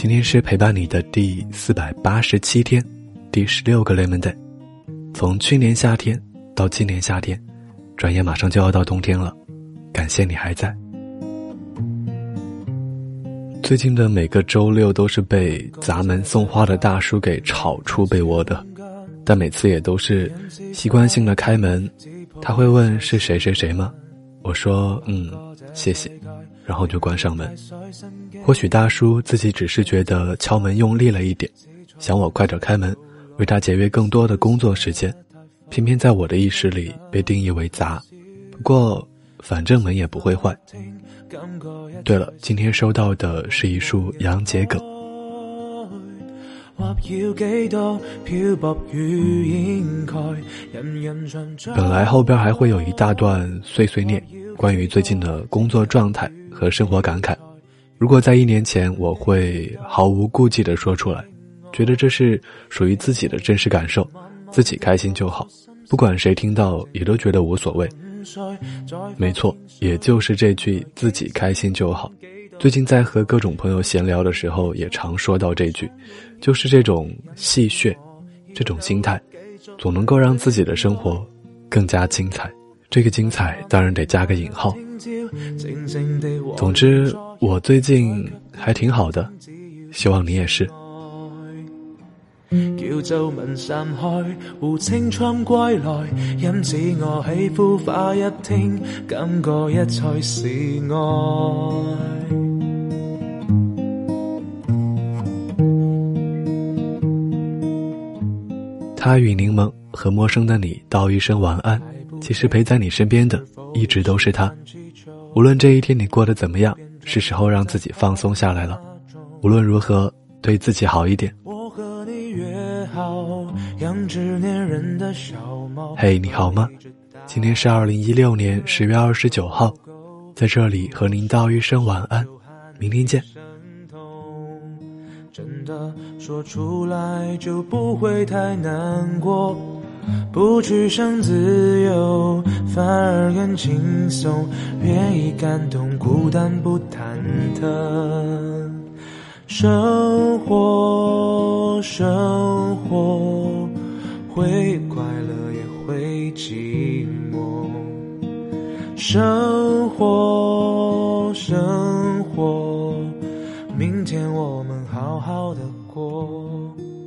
今天是陪伴你的第四百八十七天，第十六个 lemon day。从去年夏天到今年夏天，转眼马上就要到冬天了。感谢你还在。最近的每个周六都是被砸门送花的大叔给吵出被窝的，但每次也都是习惯性的开门。他会问是谁谁谁吗？我说嗯，谢谢，然后就关上门。或许大叔自己只是觉得敲门用力了一点，想我快点开门，为他节约更多的工作时间，偏偏在我的意识里被定义为砸。不过，反正门也不会坏。对了，今天收到的是一束洋桔梗。本来后边还会有一大段碎碎念，关于最近的工作状态和生活感慨。如果在一年前，我会毫无顾忌地说出来，觉得这是属于自己的真实感受，自己开心就好，不管谁听到也都觉得无所谓。没错，也就是这句“自己开心就好”。最近在和各种朋友闲聊的时候，也常说到这句，就是这种戏谑，这种心态，总能够让自己的生活更加精彩。这个精彩当然得加个引号。总之，我最近还挺好的，希望你也是。叫皱纹散开，护青春归来，因此我喜呼花一听，感觉一切是爱。他与柠檬和陌生的你道一声晚安。其实陪在你身边的一直都是他。无论这一天你过得怎么样，是时候让自己放松下来了。无论如何，对自己好一点。嘿，你好吗？今天是二零一六年十月二十九号，在这里和您道一声晚安，明天见。真的说出来就不会太难过，不去想自由，反而更轻松，愿意感动，孤单不忐忑。生活，生活，会快乐也会寂寞。生活，过。